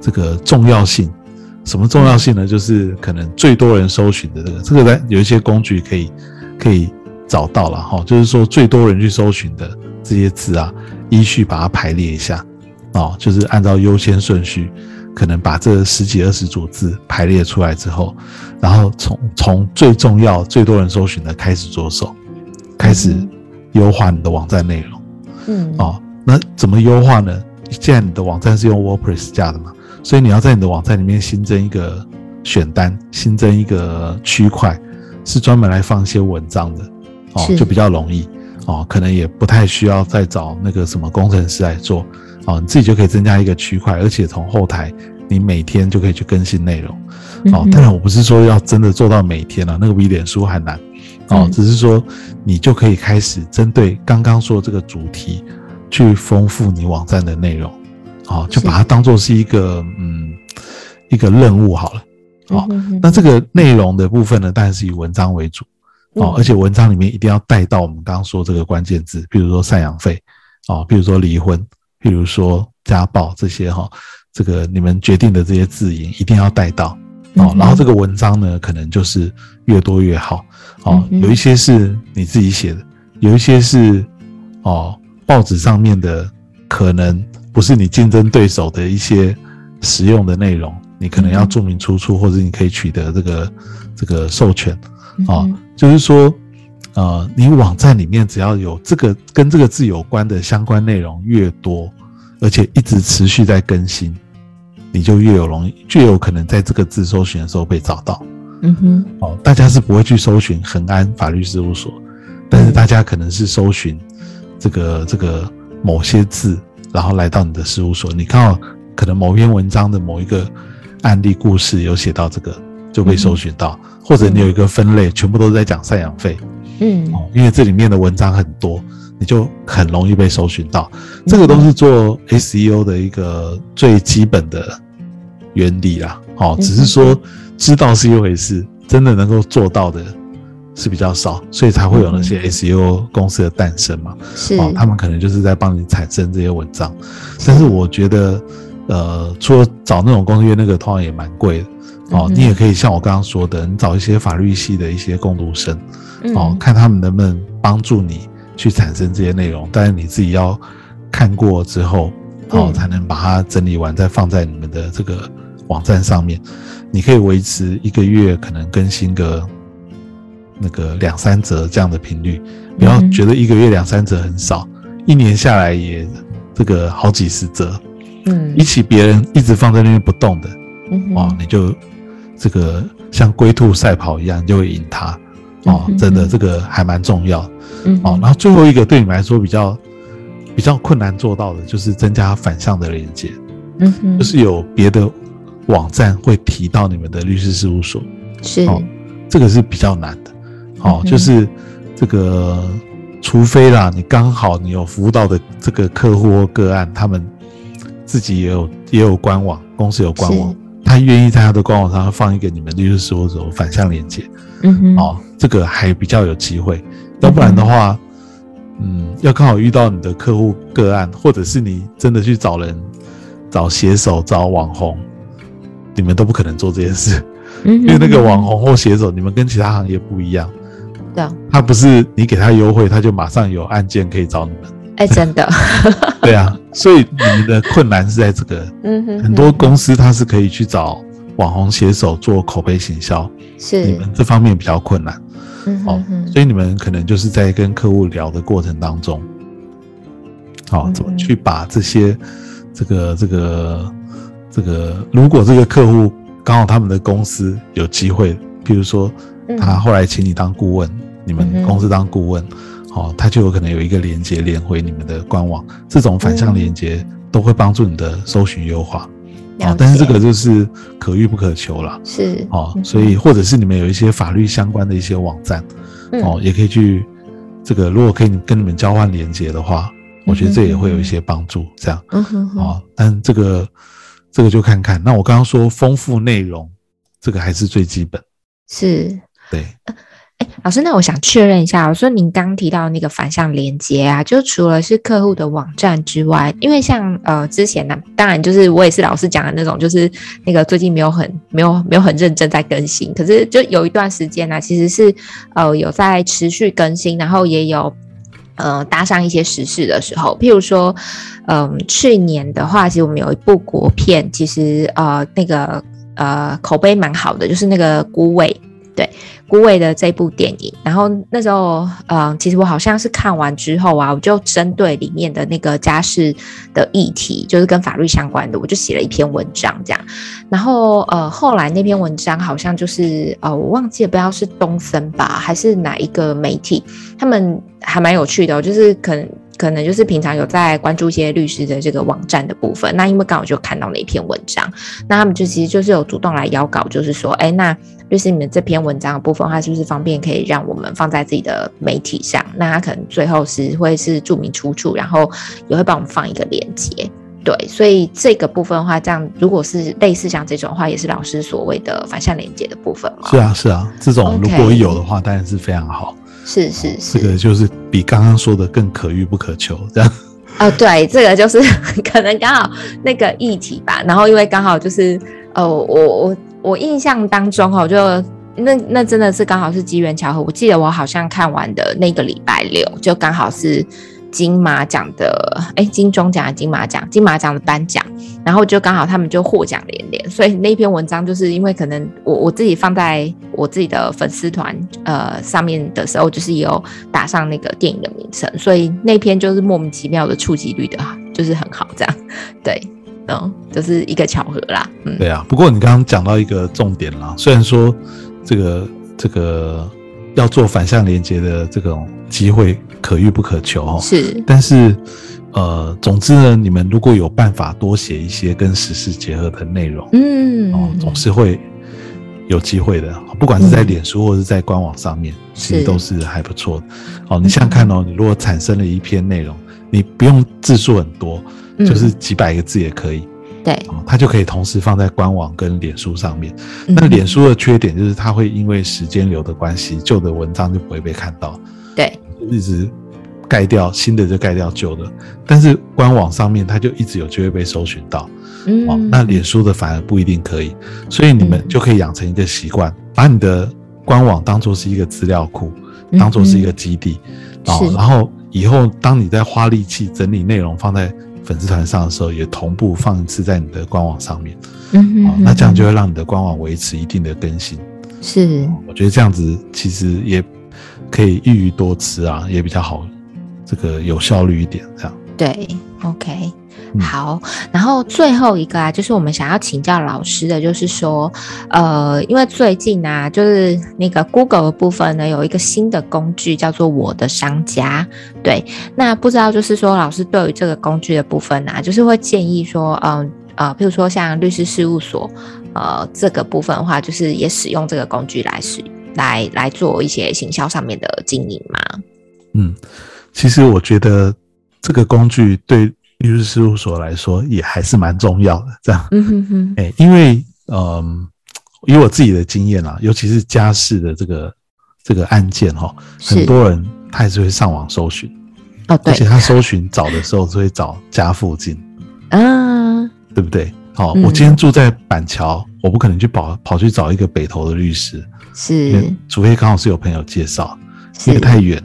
这个重要性，什么重要性呢？就是可能最多人搜寻的这个，这个呢有一些工具可以可以。找到了哈，就是说最多人去搜寻的这些字啊，依序把它排列一下，哦，就是按照优先顺序，可能把这十几二十组字排列出来之后，然后从从最重要、最多人搜寻的开始着手，开始优化你的网站内容。嗯，哦，那怎么优化呢？既然你的网站是用 WordPress 架的嘛，所以你要在你的网站里面新增一个选单，新增一个区块，是专门来放一些文章的。哦，就比较容易哦，可能也不太需要再找那个什么工程师来做哦，你自己就可以增加一个区块，而且从后台你每天就可以去更新内容哦。当然，我不是说要真的做到每天了，那个比脸书还难。哦，只是说你就可以开始针对刚刚说这个主题去丰富你网站的内容，哦，就把它当做是一个嗯一个任务好了。哦，那这个内容的部分呢，当然是以文章为主。哦，而且文章里面一定要带到我们刚刚说这个关键字，比如说赡养费，哦，比如说离婚，比如说家暴这些哈，这个你们决定的这些字眼一定要带到哦。然后这个文章呢，可能就是越多越好哦。有一些是你自己写的，有一些是哦报纸上面的，可能不是你竞争对手的一些实用的内容，你可能要注明出处，或者你可以取得这个这个授权。啊，就是说，呃，你网站里面只要有这个跟这个字有关的相关内容越多，而且一直持续在更新，你就越有容易，越有可能在这个字搜寻的时候被找到。嗯哼，哦，大家是不会去搜寻恒安法律事务所，但是大家可能是搜寻这个这个某些字，然后来到你的事务所，你看到可能某篇文章的某一个案例故事有写到这个。就被搜寻到，或者你有一个分类，全部都是在讲赡养费，嗯，因为这里面的文章很多，你就很容易被搜寻到。这个都是做 SEO 的一个最基本的原理啦，哦，只是说知道是一回事，真的能够做到的是比较少，所以才会有那些 SEO 公司的诞生嘛。是，哦，他们可能就是在帮你产生这些文章，但是我觉得，呃，除了找那种公司，因为那个通常也蛮贵的。哦，你也可以像我刚刚说的，你找一些法律系的一些共读生，哦，看他们能不能帮助你去产生这些内容。但是你自己要看过之后，哦，才能把它整理完，再放在你们的这个网站上面。你可以维持一个月可能更新个那个两三折这样的频率，不要觉得一个月两三折很少，一年下来也这个好几十折，嗯。比起别人一直放在那边不动的，嗯哦，你就这个像龟兔赛跑一样，就会赢他。哦嗯，真的这个还蛮重要。嗯哦，然后最后一个对你们来说比较比较困难做到的，就是增加反向的连接，嗯哼。就是有别的网站会提到你们的律师事务所，是。哦这个是比较难的。哦嗯，就是这个，除非啦，你刚好你有服务到的这个客户或个案，他们自己也有也有官网，公司有官网。是，他愿意在他的官网上放一个你们律师事务所反向连接。嗯哼哦，这个还比较有机会。要不然的话，嗯，要刚好遇到你的客户个案，或者是你真的去找人、找写手、找网红，你们都不可能做这件事，嗯因为那个网红或写手，你们跟其他行业不一样，对，他不是你给他优惠，他就马上有案件可以找你们。哎，真的，对啊，所以你们的困难是在这个，嗯哼，很多公司它是可以去找网红写手做口碑行销，是。你们这方面比较困难。嗯哦所以你们可能就是在跟客户聊的过程当中，好、嗯怎么去把这些这个这个这个，如果这个客户刚好他们的公司有机会，譬如说嗯。他后来请你当顾问，你们公司当顾问，哦，他就有可能有一个连接连回你们的官网，这种反向连接都会帮助你的搜寻优化。嗯哦，但是这解个就是可遇不可求了。是哦，嗯所以或者是你们有一些法律相关的一些网站，嗯哦，也可以去这个，如果可以跟你们交换连接的话，我觉得这也会有一些帮助。这样嗯哼哼，哦，但这个这个就看看。那我刚刚说丰富内容，这个还是最基本。是。对，哎，老师，那我想确认一下，我说您刚提到那个反向连接啊，就除了是客户的网站之外，因为像呃之前呢、当然就是我也是老师讲的那种，就是那个最近没有很没有没有很认真在更新，可是就有一段时间呢、其实是呃有在持续更新，然后也有。呃，搭上一些时事的时候，譬如说，嗯、去年的话，其实我们有一部国片，其实呃，那个呃口碑蛮好的，就是那个《孤味》，对，孤味的这部电影，然后那时候，嗯，其实我好像是看完之后啊，我就针对里面的那个家事的议题，就是跟法律相关的，我就写了一篇文章这样。然后，呃，后来那篇文章好像就是，呃，我忘记了，不知道是东森吧，还是哪一个媒体，他们还蛮有趣的、就是可能。可能就是平常有在关注一些律师的这个网站的部分，那因为刚好就看到那一篇文章，那他们就其实就是有主动来邀稿，就是说，哎，那律师你们这篇文章的部分，它是不是方便可以让我们放在自己的媒体上？那他可能最后是会是注明出处，然后也会帮我们放一个链接。对，所以这个部分的话，这样如果是类似像这种的话，也是老师所谓的反向连接的部分嘛？是啊，是啊，这种如果有的话，当然是非常好。是是是，这个就是比刚刚说的更可遇不可求，这样。啊，对，这个就是 可能刚好那个议题吧，然后因为刚好就是呃，我我我印象当中哦，就那那真的是刚好是机缘巧合，我记得我好像看完的那个礼拜六，就刚好是金马奖的，哎，金钟奖、金马奖、金马奖的颁奖，然后就刚好他们就获奖连连，所以那篇文章就是因为可能我我自己放在我自己的粉丝团呃上面的时候，就是有打上那个电影的名称，所以那篇就是莫名其妙的触及率的，就是很好这样，对，嗯，就是一个巧合啦，嗯，对啊，不过你刚刚讲到一个重点啦，虽然说这个这个要做反向连接的这种机会可遇不可求哦，是，但是呃，总之呢，你们如果有办法多写一些跟时事结合的内容，嗯，哦，总是会有机会的，不管是在脸书或者是在官网上面，其实都是还不错的。哦，你想想看哦，你如果产生了一篇内容，你不用字数很多，嗯。就是几百个字也可以，对，哦，它就可以同时放在官网跟脸书上面。嗯那脸书的缺点就是它会因为时间流的关系，旧的文章就不会被看到，对，一直盖掉新的就盖掉旧的，但是官网上面它就一直有机会被搜寻到。嗯。哦，那脸书的反而不一定可以，所以你们嗯。就可以养成一个习惯，把你的官网当做是一个资料库，嗯当做是一个基地，哦是，然后以后当你在花力气整理内容放在粉丝团上的时候，也同步放一次在你的官网上面，嗯哦，那这样就会让你的官网维持一定的更新。是我觉得这样子其实也可以一鱼多吃啊，也比较好，这个有效率一点，这样。对，OK。嗯。好，然后最后一个啊，就是我们想要请教老师的，就是说，呃，因为最近啊，就是那个 Google 的部分呢，有一个新的工具叫做我的商家，对，那不知道就是说，老师对于这个工具的部分啊，就是会建议说，嗯呃，譬如说像律师事务所，呃，这个部分的话，就是也使用这个工具来使来来做一些行销上面的经营嘛，嗯，其实我觉得这个工具对律师事务所来说也还是蛮重要的。这样，嗯哼哼，哎、因为嗯，以我自己的经验啊，尤其是家事的这个这个案件哈、很多人他还是会上网搜寻，哦，对。而且，他搜寻找的时候是会找家附近，嗯，对不对？好、嗯。我今天住在板桥，我不可能去跑跑去找一个北投的律师，是。除非刚好是有朋友介绍，因是。为太远，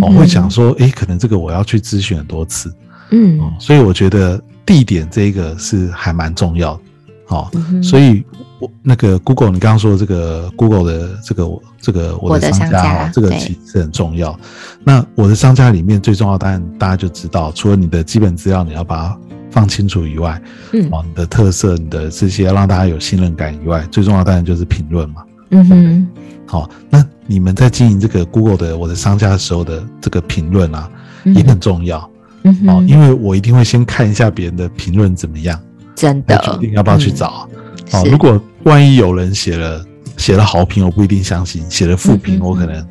我、嗯会想说，诶，可能这个我要去咨询很多次，嗯哦，所以我觉得地点这个是还蛮重要的，哦，嗯所以我那个 Google 你刚刚说这个 Google 的这个这个我我的的商家这个其实很重要。那我的商家里面最重要，当然大家就知道，除了你的基本资料你要把它放清楚以外，嗯哦，你的特色、你的这些要让大家有信任感以外，最重要当然就是评论嘛。嗯哼好、那你们在经营这个 Google 的我的商家的时候的这个评论啊，嗯也很重要。嗯哦，哼，因为我一定会先看一下别人的评论怎么样，真的。决定要不要去找。哦，如果万一有人写了写了好评，我不一定相信；写了负评，我可能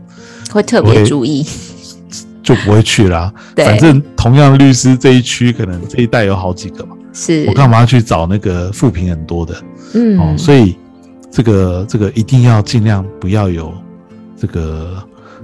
会特别注意，就不会去啦。对。反正同样律师这一区，可能这一代有好几个嘛，是。我干嘛要去找那个负评很多的？嗯。哦，所以这个这个一定要尽量不要有这个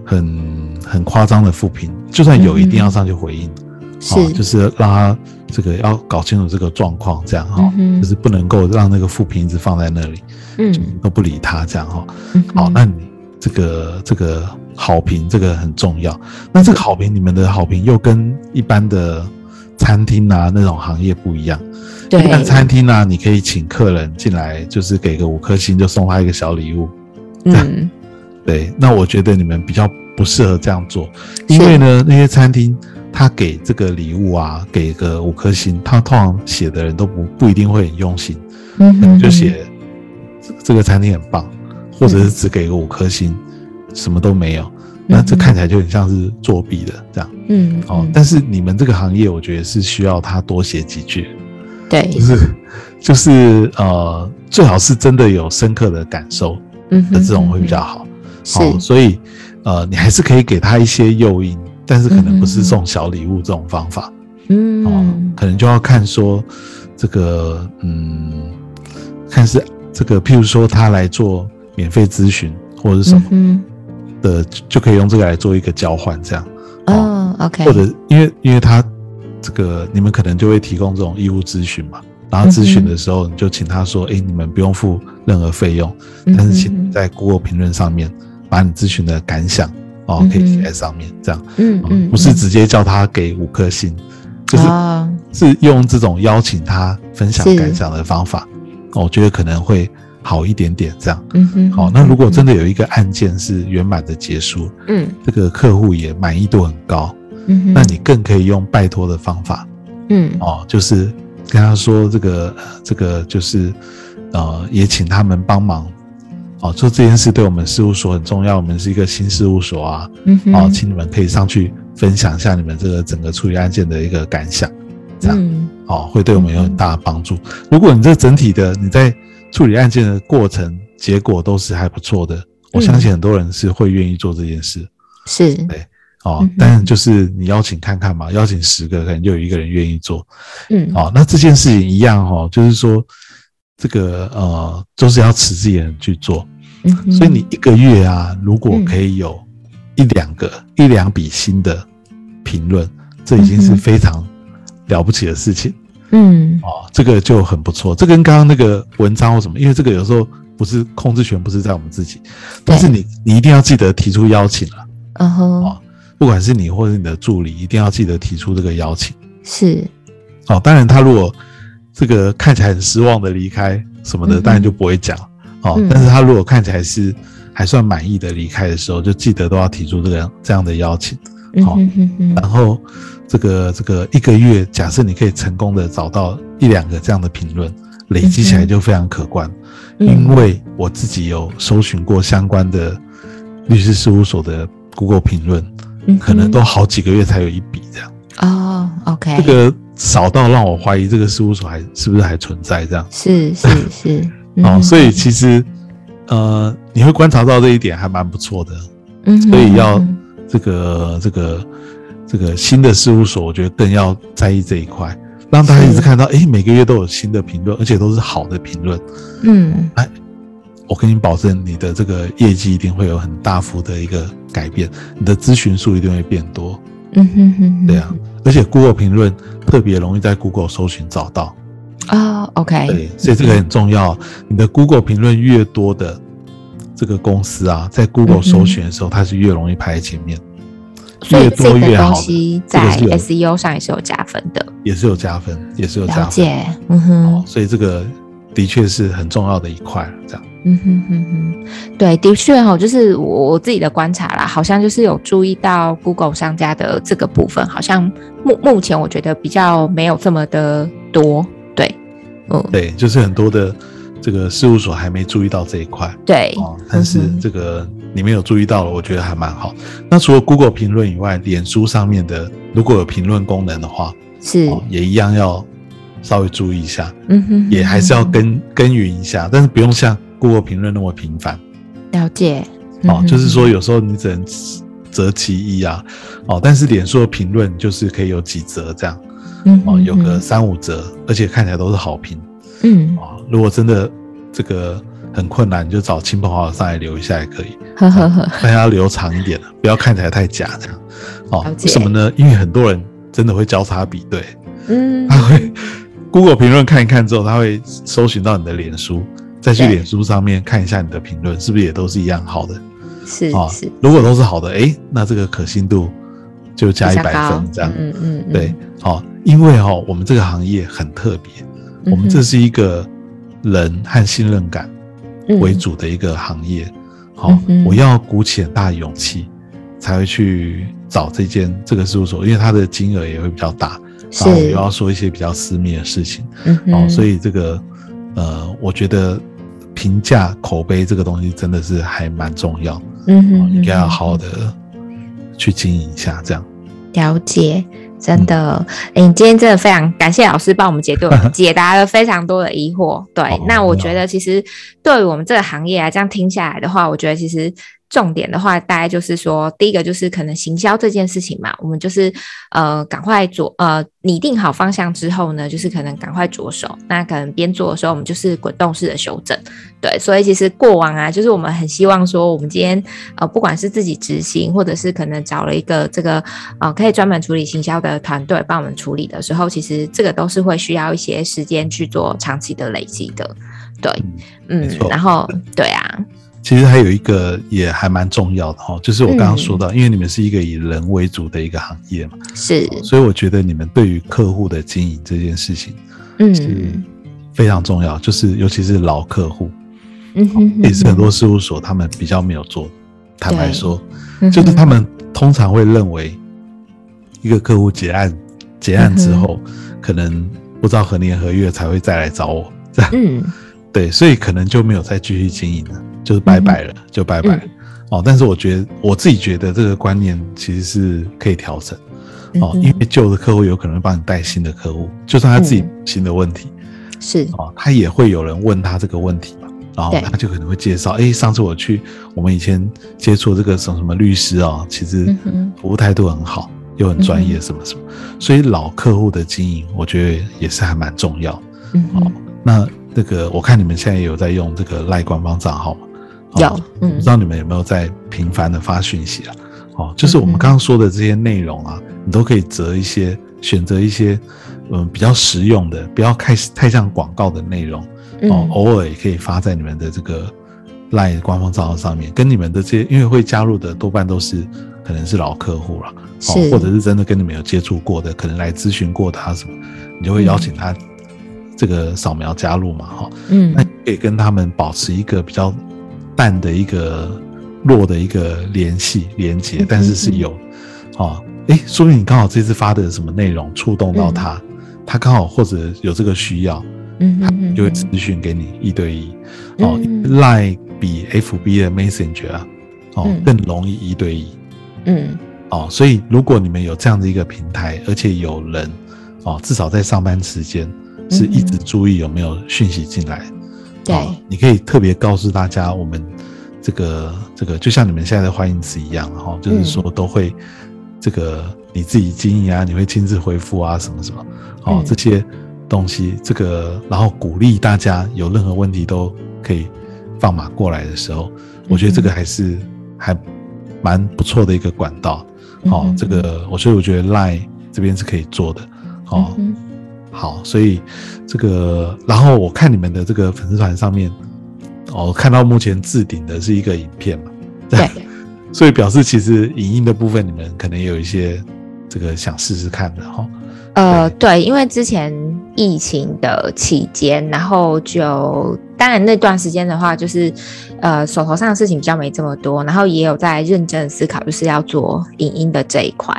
很很夸张的负评，就算有，一定要上去回应。哦，是。就是让他这个要搞清楚这个状况，这样哈、嗯就是不能够让那个负评一直放在那里，嗯。都不理他这样哈、嗯好，那你这个这个好评这个很重要。那这个好评，你们的好评又跟一般的餐厅啊那种行业不一样。对。一般餐厅啊，你可以请客人进来，就是给个五颗星，就送他一个小礼物。嗯。对，那我觉得你们比较不适合这样做，因为呢，那些餐厅他给这个礼物啊，给个五颗星，他通常写的人都不不一定会很用心，可能嗯哼就写这这个餐厅很棒，或者是只给个五颗星，什么都没有，那这看起来就很像是作弊的这样。嗯哦。但是你们这个行业，我觉得是需要他多写几句，对。就是就是呃，最好是真的有深刻的感受嗯的这种会比较好。是。哦，所以呃，你还是可以给他一些诱因，但是可能不是送小礼物这种方法、嗯。哦，嗯可能就要看说这个嗯，看是这个，譬如说他来做免费咨询或者是什么嗯的，就可以用这个来做一个交换，这样。哼哦 OK 或者因为因为他这个你们可能就会提供这种义务咨询嘛。然后咨询的时候，你就请他说：“哎、你们不用付任何费用，但是请在 Google 评论上面把你咨询的感想哦，可以写在上面，这样，嗯嗯不是直接叫他给五颗星，就是哦是用这种邀请他分享感想的方法，哦我觉得可能会好一点点。这样，嗯哼。好，那如果真的有一个案件是圆满的结束，嗯。这个客户也满意度很高，嗯哼那你更可以用拜托的方法，嗯。哦，就是跟他说这个呃这个就是呃，也请他们帮忙哦，做这件事对我们事务所很重要。我们是一个新事务所啊，嗯哦，请你们可以上去分享一下你们这个整个处理案件的一个感想，这样嗯哦，会对我们有很大的帮助。如果你这整体的你在处理案件的过程结果都是还不错的，我相信很多人是会愿意做这件事。是对哦但就是你邀请看看嘛，邀请十个，可能就有一个人愿意做。嗯哦，那这件事情一样哦，就是说这个呃，都是要持之以恒去做。嗯所以你一个月啊，如果嗯可以有一两个、一两笔新的评论，这已经是非常了不起的事情嗯哦。这个就很不错。这跟刚刚那个文章或什么，因为这个有时候不是控制权不是在我们自己，但是你你一定要记得提出邀请了。嗯哼哦不管是你或者你的助理，一定要记得提出这个邀请。是哦，当然他如果这个看起来很失望的离开什么的，嗯当然就不会讲哦。嗯但是他如果看起来是还算满意的离开的时候，就记得都要提出这个这样的邀请。好然后这个这个一个月，假设你可以成功的找到一两个这样的评论，累积起来就非常可观。因为我自己有搜寻过相关的律师事务所的 Google 评论，可能都好几个月才有一笔这样。哦，OK，这个少到让我怀疑这个事务所还是不是还存在这样。是是是，哦，所以其实呃，你会观察到这一点还蛮不错的。嗯，所以要这个这个这个新的事务所，我觉得更要在意这一块。让大家一直看到，哎，每个月都有新的评论，而且都是好的评论。嗯，哎，我跟你保证，你的这个业绩一定会有很大幅的一个改变，你的咨询数一定会变多。嗯哼哼，对啊，而且 Google 评论特别容易在 Google 搜寻找到。啊，OK。对，所以这个很重要。你的 Google 评论越多的这个公司啊，在 Google 搜寻的时候，它是越容易排在前面。越多越好，在 SEO 上也是有加分的，也是有加分，也是有加分。了解，嗯哼，所以这个的确是很重要的一块，这样。嗯哼哼哼，对，的确哈，就是我我自己的观察啦，好像就是有注意到 Google 商家的这个部分，好像目目前我觉得比较没有这么的多，对，嗯，对，就是很多的这个事务所还没注意到这一块，对，但是这个。你们有注意到了，我觉得还蛮好。那除了 Google 评论以外，脸书上面的如果有评论功能的话，是也一样要稍微注意一下。嗯哼，也还是要耕耕耘一下，但是不用像 Google 评论那么频繁。了解。哦，就是说有时候你只能择其一啊。哦，但是脸书的评论就是可以有几折这样。嗯。哦，有个三五折，而且看起来都是好评。嗯。啊，如果真的这个。很困难，你就找亲朋好友上来留一下也可以，呵呵呵但要留长一点的，不要看起来太假这样。哦，为什么呢？因为很多人真的会交叉比对，嗯，他会 Google 评论看一看之后，他会搜寻到你的脸书，再去脸书上面看一下你的评论是不是也都是一样好的。是啊，是。如果都是好的，哎，那这个可信度就加一百分这样。嗯嗯，对，好，因为哈，我们这个行业很特别，我们这是一个人和信任感。为主的一个行业，好，我要鼓起很大勇气才会去找这间这个事务所，因为它的金额也会比较大，然后又要说一些比较私密的事情，哦，所以这个呃，我觉得评价口碑这个东西真的是还蛮重要，嗯，应该要好好的去经营一下，这样了解。真的，哎，今天真的非常感谢老师帮我们解对解答了非常多的疑惑。对，那我觉得其实对于我们这个行业啊，这样听下来的话，我觉得其实。重点的话，大概就是说，第一个就是可能行销这件事情嘛，我们就是呃赶快着呃拟定好方向之后呢，就是可能赶快着手。那可能边做的时候，我们就是滚动式的修正。对，所以其实过往啊，就是我们很希望说，我们今天呃不管是自己执行，或者是可能找了一个这个呃可以专门处理行销的团队帮我们处理的时候，其实这个都是会需要一些时间去做长期的累积的。对，嗯，然后对啊。其实还有一个也还蛮重要的哈，就是我刚刚说到，因为你们是一个以人为主的一个行业嘛，是，所以我觉得你们对于客户的经营这件事情，嗯，是非常重要，就是尤其是老客户，嗯，也是很多事务所他们比较没有做。坦白说，就是他们通常会认为，一个客户结案结案之后，可能不知道何年何月才会再来找我，这样，嗯，对，所以可能就没有再继续经营了。就是拜拜了，就拜拜。哦。但是我觉得我自己觉得这个观念其实是可以调整哦，因为旧的客户有可能帮你带新的客户，就算他自己新的问题是。哦，他也会有人问他这个问题嘛，然后他就可能会介绍，哎，上次我去我们以前接触这个什么什么律师哦，其实服务态度很好，又很专业，什么什么。所以老客户的经营，我觉得也是还蛮重要。嗯，好，那那个我看你们现在也有在用这个赖官方账号嘛。有，嗯，不知道你们有没有在频繁的发讯息啊？哦，就是我们刚刚说的这些内容啊，你都可以择一些，选择一些，嗯，比较实用的，不要太太像广告的内容哦。偶尔也可以发在你们的这个 LINE 官方账号上面，跟你们的这些，因为会加入的多半都是可能是老客户了，哦，或者是真的跟你们有接触过的，可能来咨询过他什么，你就会邀请他这个扫描加入嘛，哈，嗯，那可以跟他们保持一个比较。淡的一个弱的一个联系连接，但是是有，哦，哎，说明你刚好这次发的什么内容触动到他，他刚好或者有这个需要，嗯他就会咨询给你一对一。哦，Line 比 FB 的 Messenger 啊，哦更容易一对一。嗯，哦，所以如果你们有这样的一个平台，而且有人哦，至少在上班时间是一直注意有没有讯息进来。对，你可以特别告诉大家，我们这个这个就像你们现在的欢迎词一样，哈，就是说都会这个你自己经营啊，你会亲自回复啊，什么什么，哦，这些东西，这个然后鼓励大家有任何问题都可以放马过来的时候，我觉得这个还是还蛮不错的一个管道，哦，这个我所以我觉得 Line 这边是可以做的，哦。好，所以这个，然后我看你们的这个粉丝团上面，哦，看到目前置顶的是一个影片嘛，对，所以表示其实影音的部分你们可能也有一些这个想试试看的哈。呃，对，因为之前疫情的期间，然后就当然那段时间的话，就是呃手头上的事情比较没这么多，然后也有在认真思考，就是要做影音的这一块。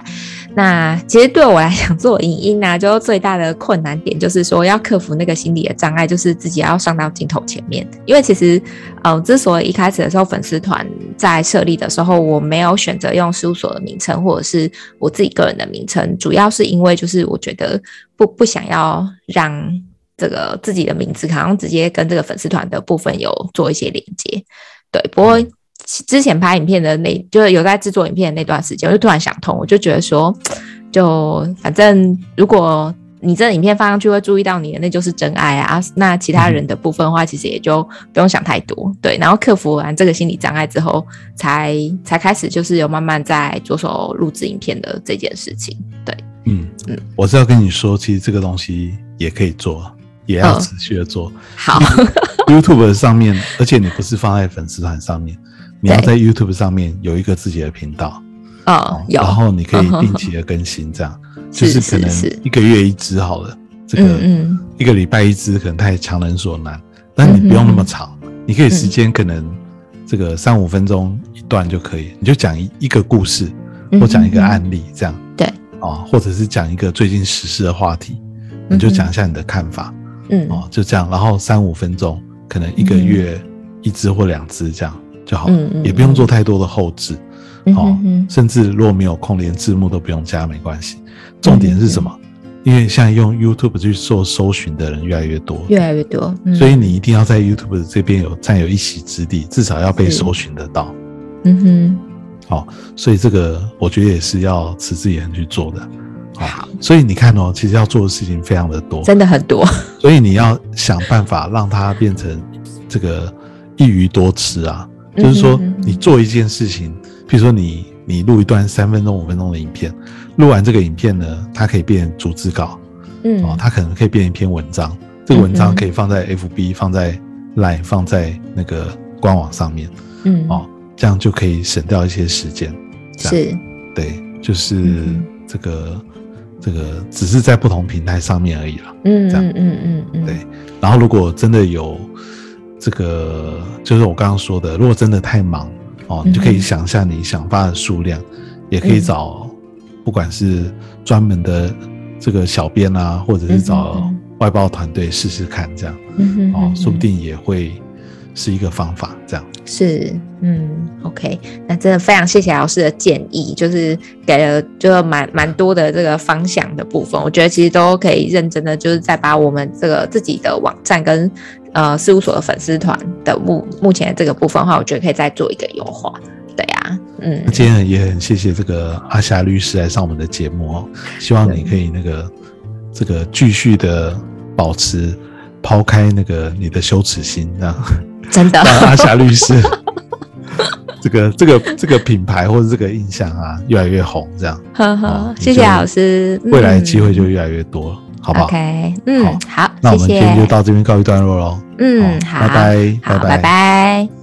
那其实对我来讲，做影音呢，就最大的困难点就是说要克服那个心理的障碍，就是自己要上到镜头前面。因为其实，呃，之所以一开始的时候粉丝团在设立的时候，我没有选择用事务所的名称或者是我自己个人的名称，主要是因为就是我觉得不不想要让这个自己的名字好像直接跟这个粉丝团的部分有做一些连接。对，不过。之前拍影片的那，就是有在制作影片的那段时间，我就突然想通，我就觉得说，就反正如果你这影片放上去会注意到你的，那就是真爱啊。那其他人的部分的话，其实也就不用想太多。对，然后克服完这个心理障碍之后，才才开始就是有慢慢在着手录制影片的这件事情。对，嗯嗯，我是要跟你说，其实这个东西也可以做，也要持续的做。好，YouTube 上面，而且你不是放在粉丝团上面。你要在 YouTube 上面有一个自己的频道，哦，有，然后你可以定期的更新，这样就是可能一个月一支好了，这个一个礼拜一支可能太强人所难，但你不用那么长，你可以时间可能这个三五分钟一段就可以，你就讲一一个故事或讲一个案例这样，对，啊，或者是讲一个最近时事的话题，你就讲一下你的看法，嗯，哦，就这样，然后三五分钟，可能一个月一支或两支这样。就好，也不用做太多的后置，哦，甚至如果没有空，连字幕都不用加，没关系。重点是什么？因为现在用 YouTube 去做搜寻的人越来越多，越来越多，所以你一定要在 YouTube 这边有占有一席之地，至少要被搜寻得到。嗯哼，好，所以这个我觉得也是要持之以恒去做的。好，所以你看哦，其实要做的事情非常的多，真的很多。所以你要想办法让它变成这个一鱼多吃啊。就是说，你做一件事情，比如说你你录一段三分钟、五分钟的影片，录完这个影片呢，它可以变逐字稿，嗯，哦，它可能可以变一篇文章，这个文章可以放在 FB、放在 Line、放在那个官网上面，嗯，哦，这样就可以省掉一些时间。是，对，就是这个这个只是在不同平台上面而已了。嗯，这样，嗯嗯嗯，对。然后如果真的有。这个就是我刚刚说的，如果真的太忙哦，你就可以想一下你想发的数量，也可以找不管是专门的这个小编啊，或者是找外包团队试试看，这样哦，说不定也会是一个方法。这样是嗯，OK，那真的非常谢谢老师的建议，就是给了就蛮蛮多的这个方向的部分，我觉得其实都可以认真的就是再把我们这个自己的网站跟。呃，事务所的粉丝团的目目前这个部分的话，我觉得可以再做一个优化。对呀，嗯，今天也很谢谢这个阿霞律师来上我们的节目哦，希望你可以那个这个继续的保持抛开那个你的羞耻心，这样真的阿霞律师 这个这个这个品牌或者这个印象啊越来越红，这样，呵呵，谢谢老师，未来机会就越来越多。好不好？OK，嗯，好，那我们今天就到这边告一段落喽。嗯，好，拜拜，好，拜拜。